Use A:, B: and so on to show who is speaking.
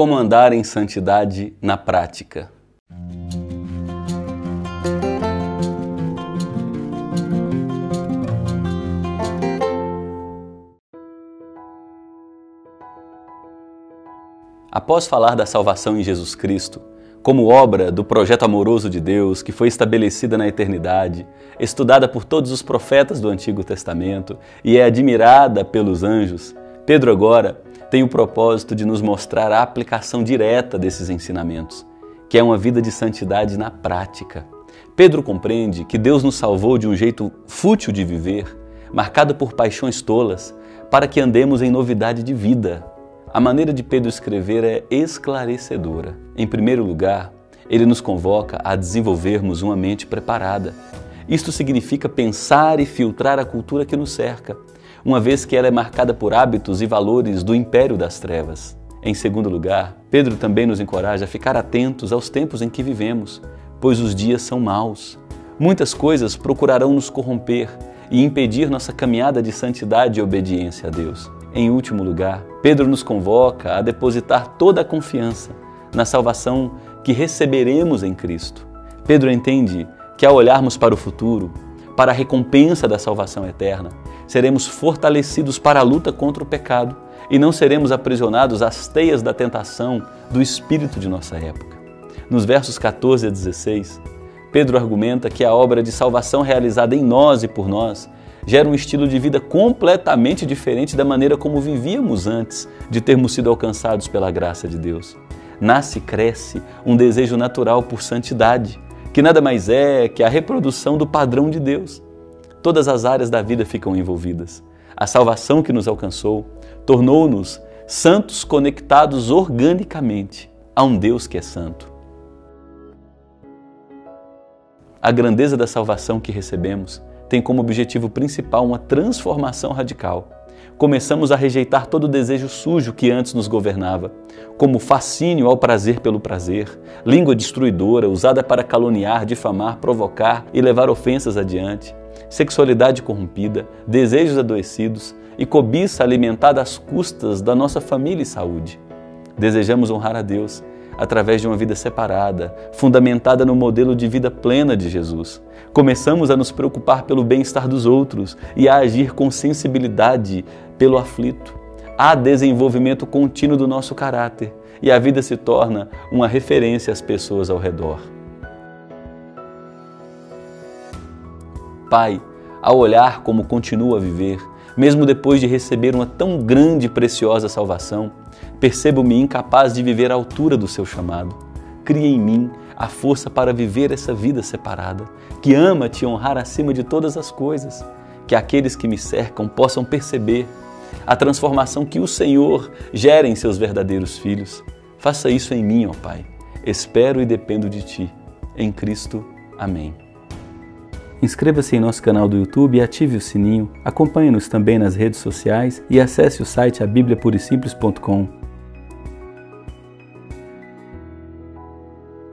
A: Como andar em santidade na prática. Após falar da salvação em Jesus Cristo, como obra do projeto amoroso de Deus que foi estabelecida na eternidade, estudada por todos os profetas do Antigo Testamento e é admirada pelos anjos, Pedro agora tem o propósito de nos mostrar a aplicação direta desses ensinamentos, que é uma vida de santidade na prática. Pedro compreende que Deus nos salvou de um jeito fútil de viver, marcado por paixões tolas, para que andemos em novidade de vida, a maneira de Pedro escrever é esclarecedora. Em primeiro lugar, ele nos convoca a desenvolvermos uma mente preparada. Isto significa pensar e filtrar a cultura que nos cerca, uma vez que ela é marcada por hábitos e valores do império das trevas. Em segundo lugar, Pedro também nos encoraja a ficar atentos aos tempos em que vivemos, pois os dias são maus. Muitas coisas procurarão nos corromper e impedir nossa caminhada de santidade e obediência a Deus. Em último lugar, Pedro nos convoca a depositar toda a confiança na salvação que receberemos em Cristo. Pedro entende que ao olharmos para o futuro, para a recompensa da salvação eterna, seremos fortalecidos para a luta contra o pecado e não seremos aprisionados às teias da tentação do espírito de nossa época. Nos versos 14 a 16, Pedro argumenta que a obra de salvação realizada em nós e por nós gera um estilo de vida completamente diferente da maneira como vivíamos antes de termos sido alcançados pela graça de Deus. Nasce e cresce um desejo natural por santidade, que nada mais é que a reprodução do padrão de Deus. Todas as áreas da vida ficam envolvidas. A salvação que nos alcançou tornou-nos santos conectados organicamente a um Deus que é santo. A grandeza da salvação que recebemos tem como objetivo principal uma transformação radical. Começamos a rejeitar todo o desejo sujo que antes nos governava, como fascínio ao prazer pelo prazer, língua destruidora usada para caluniar, difamar, provocar e levar ofensas adiante, sexualidade corrompida, desejos adoecidos e cobiça alimentada às custas da nossa família e saúde. Desejamos honrar a Deus através de uma vida separada, fundamentada no modelo de vida plena de Jesus. Começamos a nos preocupar pelo bem-estar dos outros e a agir com sensibilidade pelo aflito. Há desenvolvimento contínuo do nosso caráter e a vida se torna uma referência às pessoas ao redor. Pai, ao olhar como continua a viver, mesmo depois de receber uma tão grande e preciosa salvação, percebo-me incapaz de viver à altura do seu chamado. Cria em mim a força para viver essa vida separada, que ama te honrar acima de todas as coisas, que aqueles que me cercam possam perceber a transformação que o Senhor gera em seus verdadeiros filhos. Faça isso em mim, ó Pai. Espero e dependo de Ti. Em Cristo. Amém. Inscreva-se em nosso canal do YouTube e ative o sininho. Acompanhe-nos também nas redes sociais e acesse o site abibliapurisimples.com.